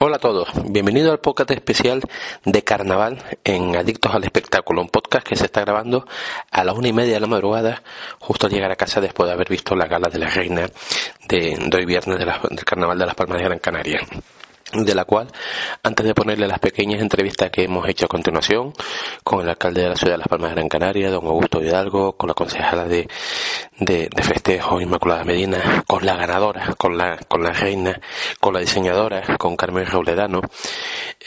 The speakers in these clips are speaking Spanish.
Hola a todos, bienvenido al podcast especial de Carnaval en Adictos al Espectáculo, un podcast que se está grabando a las una y media de la madrugada, justo al llegar a casa después de haber visto la gala de la reina de, hoy viernes del Carnaval de las Palmas de Gran Canaria de la cual, antes de ponerle las pequeñas entrevistas que hemos hecho a continuación, con el alcalde de la ciudad de Las Palmas de Gran Canaria, don Augusto Hidalgo, con la concejala de, de, festejo Inmaculada Medina, con la ganadora, con la, con la reina, con la diseñadora, con Carmen Rauledano,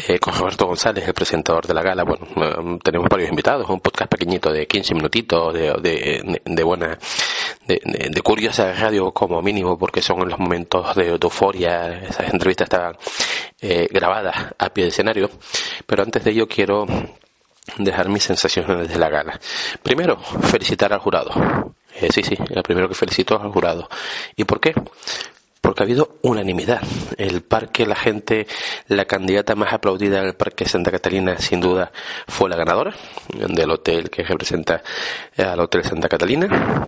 eh, con Roberto González, el presentador de la gala, bueno, eh, tenemos varios invitados, un podcast pequeñito de 15 minutitos, de, de, de buena, de, de, curiosa radio como mínimo, porque son en los momentos de, euforia, esas entrevistas estaban eh, a pie de escenario, pero antes de ello quiero dejar mis sensaciones de la gala. Primero, felicitar al jurado. Eh, sí, sí, el primero que felicito al jurado. ¿Y por qué? Porque ha habido unanimidad. El parque, la gente, la candidata más aplaudida del parque Santa Catalina, sin duda, fue la ganadora del hotel que representa al Hotel Santa Catalina.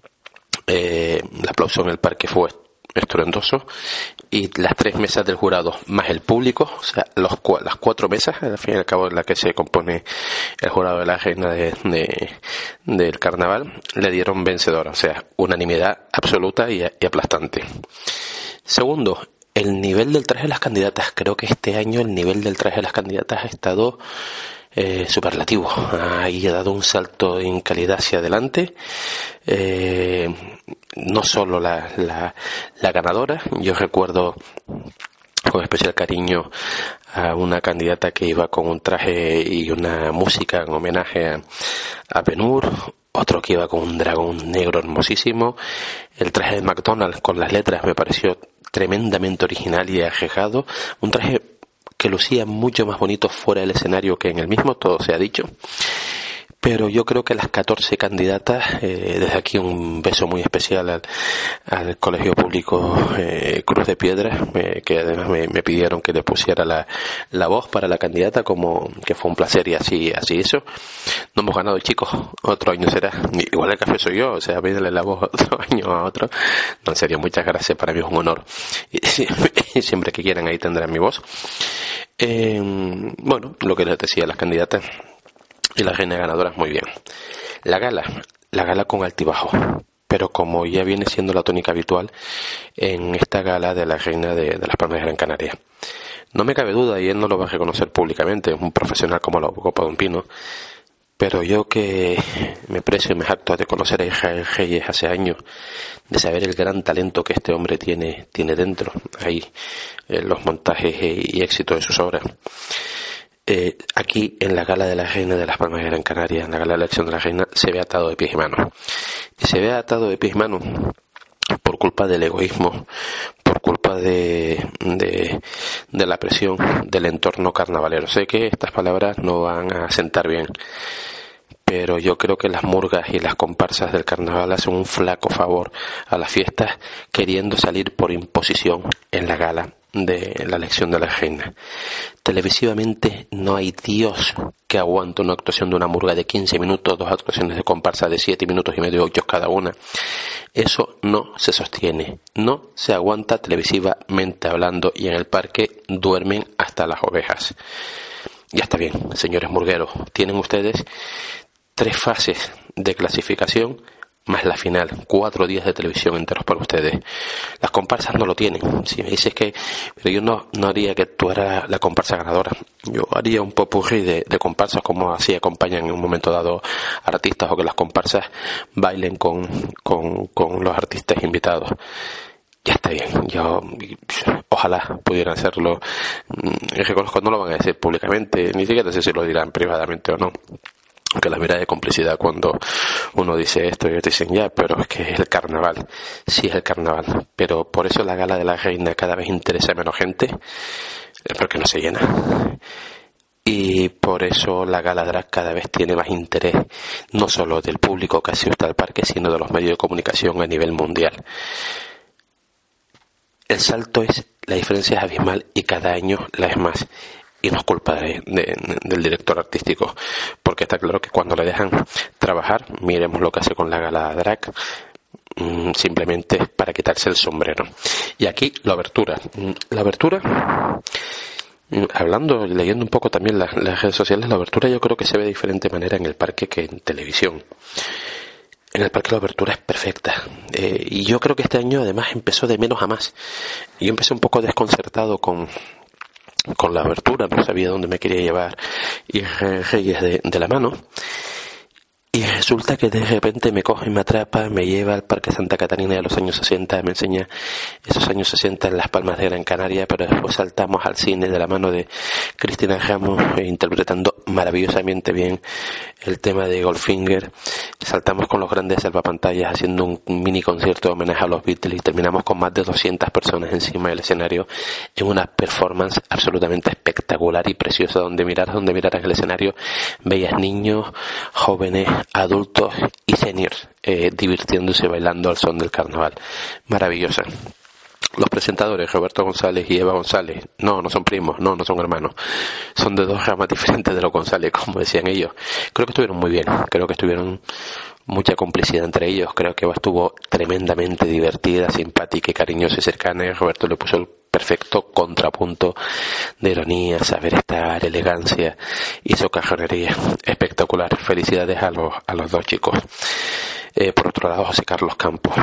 Eh, el aplauso en el parque fue estruendoso y las tres mesas del jurado más el público, o sea, los, las cuatro mesas, al fin y al cabo en la que se compone el jurado de la reina de, del carnaval, le dieron vencedora, o sea, unanimidad absoluta y, y aplastante. Segundo, el nivel del traje de las candidatas. Creo que este año el nivel del traje de las candidatas ha estado eh, superlativo. Ahí ha dado un salto en calidad hacia adelante. Eh, no solo la, la, la ganadora, yo recuerdo con especial cariño a una candidata que iba con un traje y una música en homenaje a, a Benur, otro que iba con un dragón negro hermosísimo, el traje de McDonald's con las letras me pareció tremendamente original y ajejado, un traje que lucía mucho más bonito fuera del escenario que en el mismo, todo se ha dicho. Pero yo creo que las 14 candidatas, eh, desde aquí un beso muy especial al, Colegio Público eh, Cruz de Piedra, eh, que además me, pidieron que le pusiera la, la, voz para la candidata, como que fue un placer y así, así eso. No hemos ganado, chicos, otro año será. Igual el café soy yo, o sea, pídele la voz otro año a otro. No, en serio, muchas gracias, para mí es un honor. Y, siempre que quieran ahí tendrán mi voz. bueno, lo que les decía, las candidatas y la reina ganadora muy bien. La gala, la gala con altibajo, pero como ya viene siendo la tónica habitual en esta gala de la reina de, las Palmas de Gran Canaria. No me cabe duda, y él no lo va a reconocer públicamente, un profesional como la Copa de un Pino, pero yo que me precio y me jacto de conocer a Israel Reyes hace años, de saber el gran talento que este hombre tiene, tiene dentro, ahí, en los montajes y éxitos de sus obras. Eh, aquí en la gala de la reina de las Palmas de Gran Canaria, en la gala de la elección de la reina, se ve atado de pies y manos. Y se ve atado de pies y manos por culpa del egoísmo, por culpa de, de, de la presión del entorno carnavalero. Sé que estas palabras no van a sentar bien, pero yo creo que las murgas y las comparsas del carnaval hacen un flaco favor a las fiestas queriendo salir por imposición en la gala de la elección de la reina. Televisivamente no hay Dios que aguante una actuación de una murga de 15 minutos, dos actuaciones de comparsa de 7 minutos y medio, 8 cada una. Eso no se sostiene, no se aguanta televisivamente hablando y en el parque duermen hasta las ovejas. Ya está bien, señores murgueros, tienen ustedes tres fases de clasificación más la final, cuatro días de televisión enteros para ustedes. Las comparsas no lo tienen. Si me dices que, pero yo no, no haría que tú eras la comparsa ganadora. Yo haría un popurrí de, de comparsas como así acompañan en un momento dado artistas o que las comparsas bailen con, con, con los artistas invitados. Ya está bien, yo ojalá pudieran hacerlo. Mm, reconozco, no lo van a decir públicamente, ni siquiera sé si lo dirán privadamente o no que la mirada de complicidad cuando uno dice esto y dicen ya, pero es que es el carnaval, sí es el carnaval, pero por eso la gala de la reina cada vez interesa menos gente, porque no se llena. Y por eso la gala drag cada vez tiene más interés, no solo del público que asiste al parque, sino de los medios de comunicación a nivel mundial. El salto es, la diferencia es abismal y cada año la es más y no es culpa del director artístico, porque está claro que cuando le dejan trabajar, miremos lo que hace con la gala drag, mm, simplemente para quitarse el sombrero. Y aquí la abertura. Mm, la abertura, mm, hablando, leyendo un poco también las, redes sociales, la abertura yo creo que se ve de diferente manera en el parque que en televisión. En el parque la abertura es perfecta. Eh, y yo creo que este año además empezó de menos a más. Yo empecé un poco desconcertado con, con la abertura, no sabía dónde me quería llevar y Reyes de, de la mano. Y resulta que de repente me coge me atrapa, me lleva al Parque Santa Catarina de los años 60, me enseña esos años 60 en Las Palmas de Gran Canaria, pero después saltamos al cine de la mano de Cristina Ramos, eh, interpretando maravillosamente bien el tema de Goldfinger. Saltamos con los grandes salvapantallas haciendo un mini concierto de homenaje a los Beatles y terminamos con más de 200 personas encima del escenario en una performance absolutamente espectacular y preciosa donde mirar, donde mirar el escenario veías niños, jóvenes, adultos y seniors eh, divirtiéndose bailando al son del carnaval. Maravillosa. Los presentadores, Roberto González y Eva González, no, no son primos, no, no son hermanos. Son de dos ramas diferentes de los González, como decían ellos. Creo que estuvieron muy bien, creo que estuvieron mucha complicidad entre ellos. Creo que Eva estuvo tremendamente divertida, simpática y cariñosa y cercana. Y Roberto le puso el perfecto contrapunto de ironía, saber estar, elegancia y socajonería. Espectacular. Felicidades a los, a los dos chicos. Eh, por otro lado, José Carlos Campos.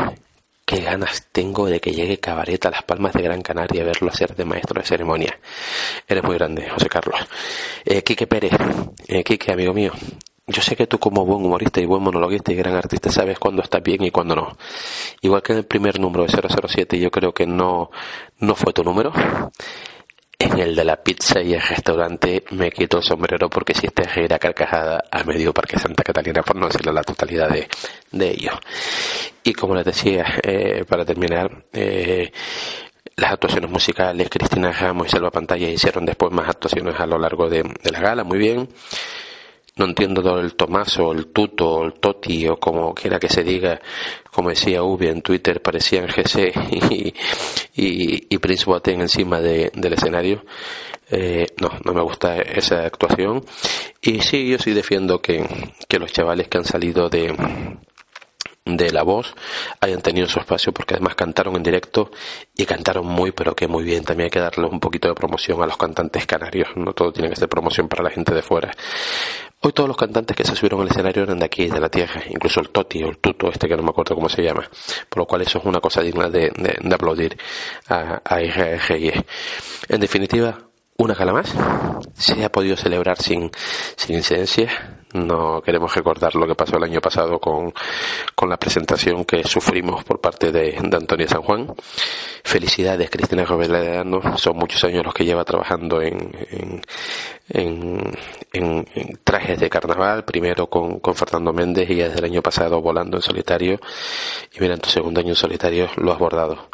Qué ganas tengo de que llegue Cabaret a las Palmas de Gran Canaria a verlo hacer de maestro de ceremonia. Eres muy grande, José Carlos. Eh, Quique Pérez. Eh, Quique, amigo mío. Yo sé que tú como buen humorista y buen monologuista y gran artista sabes cuándo estás bien y cuándo no. Igual que en el primer número de 007 yo creo que no, no fue tu número. En el de la pizza y el restaurante me quito el sombrero porque si te reír a carcajada a medio Parque Santa Catalina, por no decirle la totalidad de, de ellos. Y como les decía, eh, para terminar, eh, las actuaciones musicales, Cristina Ramos y Selva Pantalla hicieron después más actuaciones a lo largo de la gala, muy bien no entiendo el Tomaso, el Tuto, el Toti o como quiera que se diga, como decía Ubi en Twitter, parecían GC y, y, y Prince Boateng encima de, del escenario. Eh, no, no me gusta esa actuación. Y sí, yo sí defiendo que, que los chavales que han salido de, de la voz hayan tenido su espacio porque además cantaron en directo y cantaron muy pero que muy bien también hay que darle un poquito de promoción a los cantantes canarios no todo tiene que ser promoción para la gente de fuera Hoy todos los cantantes que se subieron al escenario eran de aquí, de la tierra, incluso el Toti o el Tuto, este que no me acuerdo cómo se llama, por lo cual eso es una cosa digna de, aplaudir a, a En definitiva, una gala más. Se ha podido celebrar sin, sin incidencias. No queremos recordar lo que pasó el año pasado con, con la presentación que sufrimos por parte de, de Antonia San Juan. Felicidades, Cristina Robledano. Son muchos años los que lleva trabajando en, en, en, en, trajes de carnaval. Primero con, con Fernando Méndez y desde el año pasado volando en solitario. Y mira, en tu segundo año en solitario lo has bordado.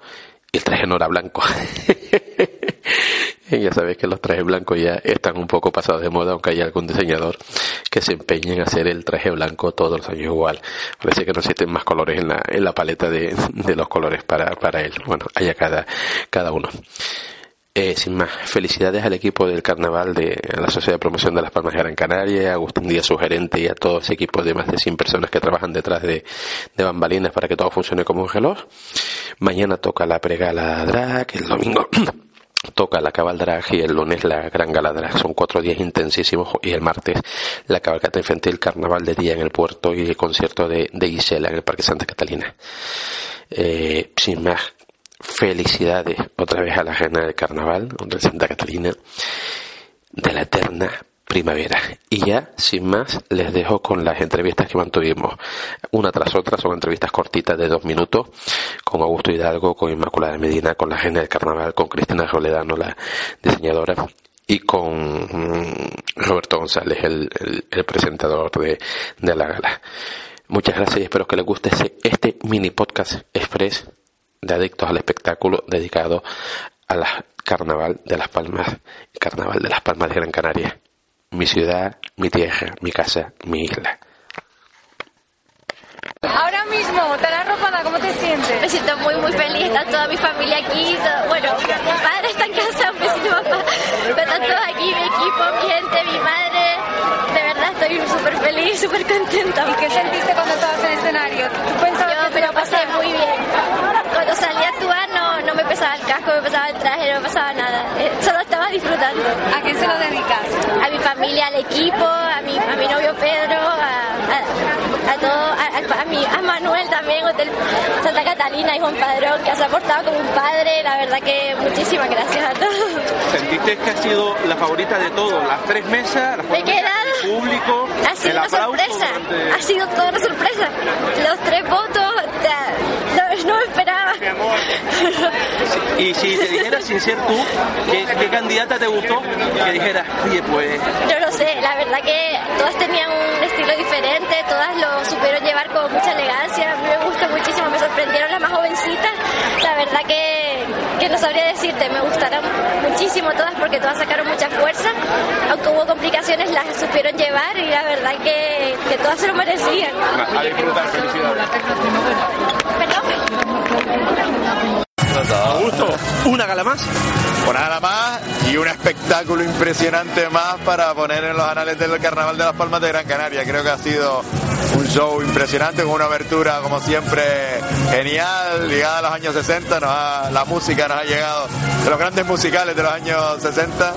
El traje no era blanco. Ya sabéis que los trajes blancos ya están un poco pasados de moda, aunque haya algún diseñador que se empeñe en hacer el traje blanco todos los años igual. Parece que no existen más colores en la, en la paleta de, de los colores para, para él. Bueno, haya cada, cada uno. Eh, sin más, felicidades al equipo del carnaval de la Sociedad de Promoción de las Palmas de Gran Canaria, a Agustín Díaz, su gerente, y a todo ese equipo de más de 100 personas que trabajan detrás de, de bambalinas para que todo funcione como un reloj. Mañana toca la pregala drag, el domingo toca la cabaldrag y el lunes la gran gala Son cuatro días intensísimos y el martes la cabalgata infantil, carnaval de día en el puerto y el concierto de, de Gisela en el Parque Santa Catalina. Eh, sin más, felicidades otra vez a la reina del carnaval, de Santa Catalina, de la eterna primavera. Y ya, sin más, les dejo con las entrevistas que mantuvimos. Una tras otra, son entrevistas cortitas de dos minutos, con Augusto Hidalgo, con Inmaculada Medina, con la gente del carnaval, con Cristina Roledano, la diseñadora, y con mm, Roberto González, el, presentador de, de, la gala. Muchas gracias y espero que les guste este mini podcast express de Adictos al Espectáculo dedicado a la Carnaval de las Palmas, Carnaval de las Palmas de Gran Canaria. Mi ciudad, mi tierra, mi casa, mi isla. Ahora mismo, tan arropada, ¿cómo te sientes? Me siento muy, muy feliz. Está toda mi familia aquí. bueno, mi padre está en casa, un besito papá. Pero están todos aquí, mi equipo, mi gente, mi madre. De verdad estoy súper feliz, súper contenta. ¿Y qué sentiste cuando estabas en el escenario? ¿Tú pensabas Yo me lo pasé muy bien. Cuando salí a actuar no, no me pesaba el casco, me pesaba el traje, no me pasaba nada. Eh, solo estaba disfrutando. ¿A quién se lo dedicas? A mi familia, al equipo, a mi, a mi novio Pedro, a, a, todo, a, a, mi, a Manuel también, Hotel Santa Catalina y Juan Padrón, que se ha portado como un padre. La verdad que muchísimas gracias a todos. ¿Sentiste que ha sido la favorita de todos? Las tres mesas, las Me he quedado. el público, Ha sido el una sorpresa. durante- Ha sido toda una sorpresa. Los tres votos, no, me esperaba. Y si te dijera sin ser tú, ¿qué, qué candidata te gustó? Que dijeras, oye, pues Yo no sé, la verdad que todas tenían un estilo diferente, todas lo supieron llevar con mucha elegancia, a mí me gusta muchísimo, me sorprendieron las más jovencitas, la verdad que, que no sabría decirte, me gustaron muchísimo todas porque todas sacaron mucha fuerza, aunque hubo complicaciones las supieron llevar y la verdad que, que todas se lo merecían. a disfrutar, felicidades. Augusto, ¿Una gala más? una gala más y un espectáculo impresionante más para poner en los anales del Carnaval de las Palmas de Gran Canaria. Creo que ha sido un show impresionante con una abertura como siempre genial, ligada a los años 60. Nos ha- la música nos ha llegado de los grandes musicales de los años 60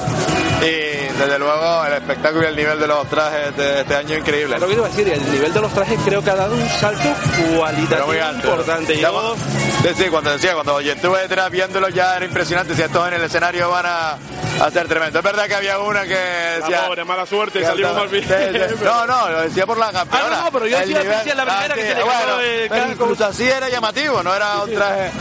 y desde luego el espectáculo y el nivel de los trajes de este año increíble. Lo que iba a decir, el nivel de los trajes creo que ha dado un salto Pero cualitativo muy alto. importante. Ya Yo- cuando- sí, cuando decía, cuando yo estuve detrás viéndolo ya era impresionante. Si estos en el escenario van a, a ser tremendo. Es verdad que había una que decía. pobre, mala suerte, salimos bien. sí, sí. No, no, lo decía por la campeona. Ah, no, no, pero yo decía que decía la primera que se le bueno, quedó el pero incluso así era llamativo, no era un traje.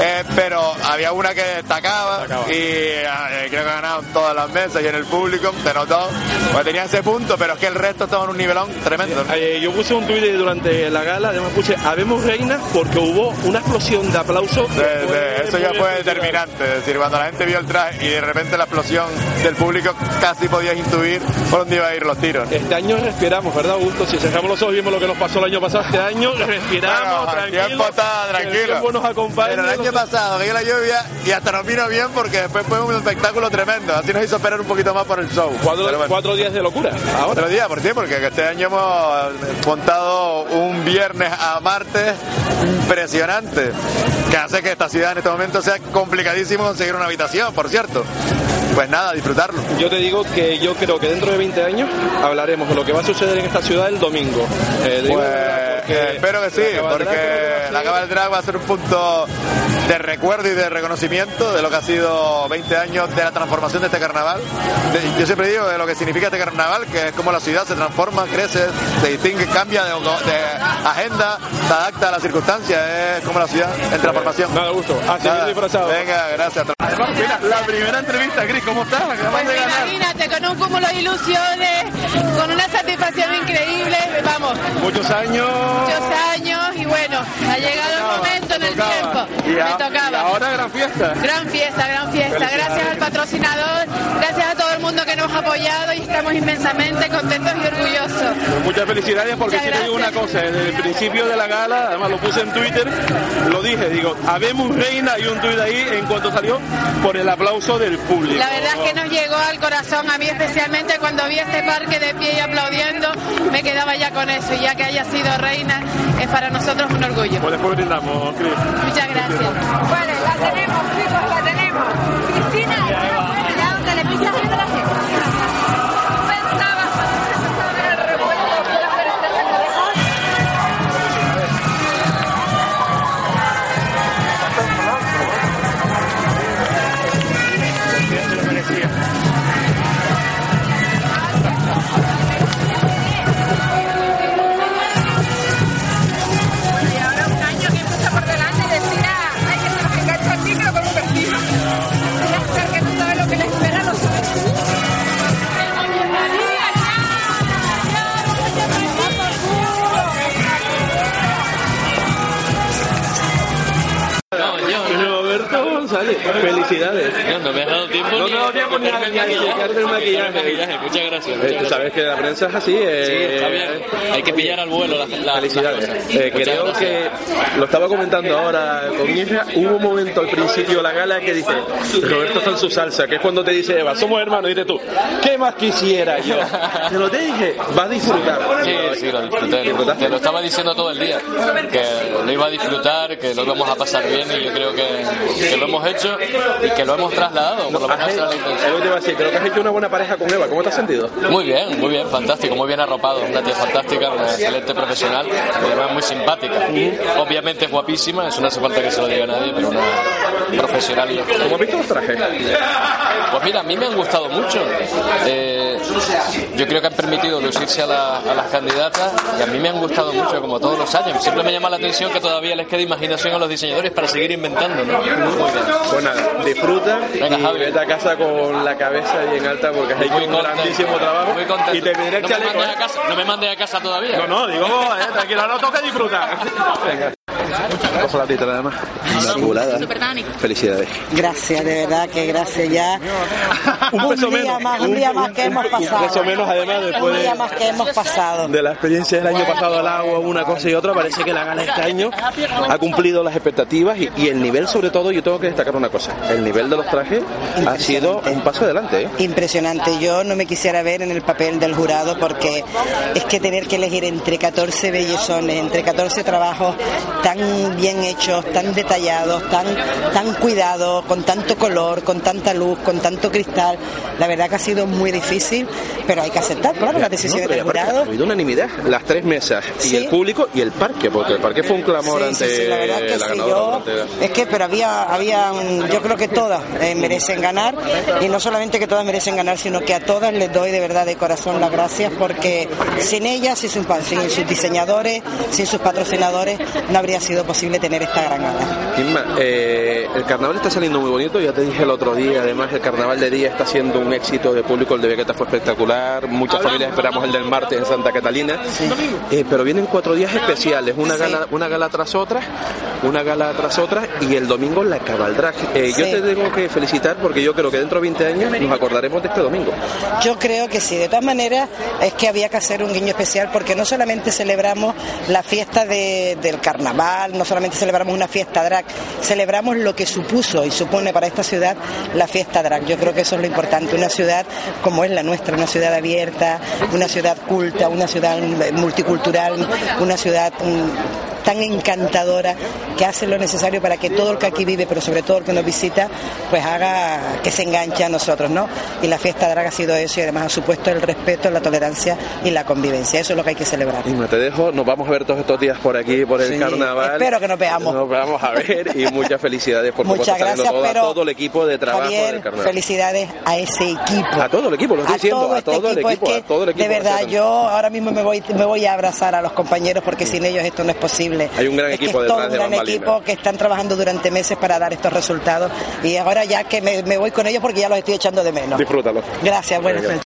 eh, pero había una que destacaba, Destacaba. y eh, creo que ganaron todas las mesas y en el público se notó. Pues tenía ese punto, pero es que el resto estaba en un nivelón tremendo. ¿no? Eh, yo puse un tuit durante la gala, además puse Habemos Reina porque hubo una explosión de aplausos. que eso ya fue determinante. Es decir, cuando la gente vio el traje y de repente la explosión del público, casi podías intuir por dónde iban a ir los tiros. Este año respiramos, ¿verdad, Augusto? Si cerramos los ojos y vimos lo que nos pasó el año pasado, este año respiramos, Bueno, el tranquilos. tiempo está que El tranquilo. tiempo nos acompaña. Pero el año pasado cayó la lluvia y hasta nos vino bien porque después fue un espectáculo tremendo. Así nos hizo esperar un poquito más por el show. Cuatro, bueno. cuatro días de locura. Ahora. Otro día, ¿por qué? Porque este año hemos montado un viernes a martes impresionante, que hace que esta ciudad en este momento sea complicadísimo conseguir una habitación, por cierto. Pues nada, disfrutarlo. Yo te digo que yo creo que dentro de 20 años hablaremos de lo que va a suceder en esta ciudad el domingo. Eh, Pues, eh, espero que sí, la porque Drag la Cava del Drag va a ser un punto de recuerdo y de reconocimiento de lo que ha sido 20 años de la transformación de este carnaval. De- yo siempre digo de lo que significa este carnaval, que es como la ciudad se transforma, crece, se distingue, cambia de, de agenda, se adapta a las circunstancias, es como la ciudad en transformación. Nada, gusto. Así Nada, disfrazado. Venga, gracias. Mira, la primera entrevista, Cris, ¿cómo estás? Pues de ganar. imagínate, con un cúmulo de ilusiones, con una satisfacción increíble, vamos, Muchos años. Muchos años y bueno, ha llegado el momento en el Tocaba. tiempo, Y, a- me y tocaba. ahora gran fiesta. Gran fiesta, gran fiesta. Gracias al patrocinador, gracias a todo el mundo que nos ha apoyado y estamos inmensamente contentos y orgullosos. Pues muchas felicidades porque Muchas si te digo una cosa, desde el principio de la gala, además lo puse en Twitter, lo dije, digo, habemos reina y un tuit ahí en cuanto salió por el aplauso del público. La verdad es que nos llegó al corazón, a mí especialmente cuando vi este parque de pie y aplaudiendo, me quedaba ya con eso y ya que haya sido reina es para nosotros un orgullo. Pues después brindamos, Cris. Muchas gracias. Vale, la tenemos, chicos, la tenemos. La es así. eh, Sí, está bien. Hay que pillar al vuelo la, Felicidades. las cosas. Eh, Muchas creo gracias. que lo estaba comentando ahora con Isra. Hubo un momento al principio de la gala que dice Roberto está en su salsa, que es cuando te dice Eva, somos hermanos, y dices tú, ¿qué más quisiera yo? Te lo te dije, vas a disfrutar. Sí, sí, lo disfruté. Te lo estaba diciendo todo el día, que lo iba a disfrutar, que lo íbamos a pasar bien y yo creo que, que lo hemos hecho y que lo hemos trasladado, por lo menos Has la decir, creo que has hecho una buena pareja con Eva. ¿Cómo te has sentido? Muy bien, muy bien, fantástico, muy bien arropado, una tía fantástica, una excelente profesional y además muy simpática. Obviamente es guapísima, eso no hace falta que se lo diga a nadie, pero una profesional y ¿Cómo has visto los trajes? Pues mira, a mí me han gustado mucho. Eh, yo creo que han permitido lucirse a, la- a las candidatas y a mí me han gustado mucho, como todos los años. Siempre me llama la atención que todavía les queda imaginación a los diseñadores para seguir inventando, ¿no? Muy bien. Pues nada, disfruta Venga, y Javi. vete a casa con la cabeza bien alta porque Muy un contento, grandísimo trabajo muy contento. y te el no me chaleco. mandes ¿eh? a casa, no me mandes a casa todavía. No, no, digo, eh, tranquilo, ahora toca disfrutar. Venga. Ojo la tita nada más. Inmaculada. Felicidades. Gracias, de verdad que gracias ya. Un peso día menos. más, un día más que hemos pasado. Un peso menos, además, después Un día más que hemos pasado. de la experiencia del año pasado al agua, una cosa y otra, parece que la gala este año ha cumplido las expectativas y, y el nivel, sobre todo, yo tengo que destacar una cosa: el nivel de los trajes ha sido un paso adelante. ¿eh? Impresionante. Yo no me quisiera ver en el papel del jurado porque es que tener que elegir entre 14 bellezones, entre 14 trabajos tan bien hechos, tan detallados, tan, tan cuidados, con tanto color, con tanta luz, con tanto cristal, la verdad que ha sido muy difícil, pero hay que aceptar, claro, las No, decisiones pero del jurado. ha habido unanimidad, las tres mesas, y Sí. el público y el parque, porque el parque fue un clamor Sí, ante sí, sí, la verdad que la ganadora. yo, ante es que, pero había, había, yo creo que todas eh, merecen ganar y no solamente que todas merecen ganar, sino que a todas les doy de verdad de corazón las gracias porque sin ellas, sin sus, sin sus diseñadores, sin sus patrocinadores, no habría sido posible tener esta gran gala. Inma, eh, el carnaval está saliendo muy bonito, ya te dije el otro día, además el carnaval de día está siendo un éxito de público, el de Vegeta fue espectacular, muchas familias esperamos el del martes en Santa Catalina, Eh, pero vienen cuatro días especiales, una gala, una gala tras otra, una gala tras otra y el domingo la cabaldrag. Eh, Yo Sí. te tengo que felicitar porque yo creo que dentro de 20 años nos acordaremos de este domingo. Yo creo que sí, de todas maneras es que había que hacer un guiño especial porque no solamente celebramos la fiesta de- del carnaval, no solamente celebramos una fiesta drag, celebramos lo que supuso y supone para esta ciudad la fiesta drag. Yo creo que eso es lo importante, una ciudad como es la nuestra, una ciudad abierta, una ciudad culta, una ciudad multicultural, una ciudad mm, tan encantadora que hace lo necesario para que todo el que aquí vive, pero sobre todo el que nos visita, pues haga que se enganche a nosotros, ¿no? Y la fiesta drag ha sido eso y además ha supuesto el respeto, la tolerancia y la convivencia. Eso es lo que hay que celebrar. Inma, te dejo, nos vamos a ver todos estos días por aquí, por el Sí, carnaval. espero que nos veamos. Nos vamos a ver y muchas felicidades por Muchas gracias, todo, pero a todo el equipo de trabajo Javier, del carnaval. felicidades a ese equipo. A todo el equipo, lo estoy a diciendo, todo a este todo el equipo. equipo, es que, a todo el equipo. De verdad, yo ahora mismo me voy, me voy a abrazar a los compañeros porque sin ellos esto no es posible. Hay un gran es que equipo es todo un gran equipo que están trabajando durante meses para dar estos resultados y ahora ya que me, me voy con ellos porque ya los estoy echando de menos. Disfrútalo. Gracias, buenas noches.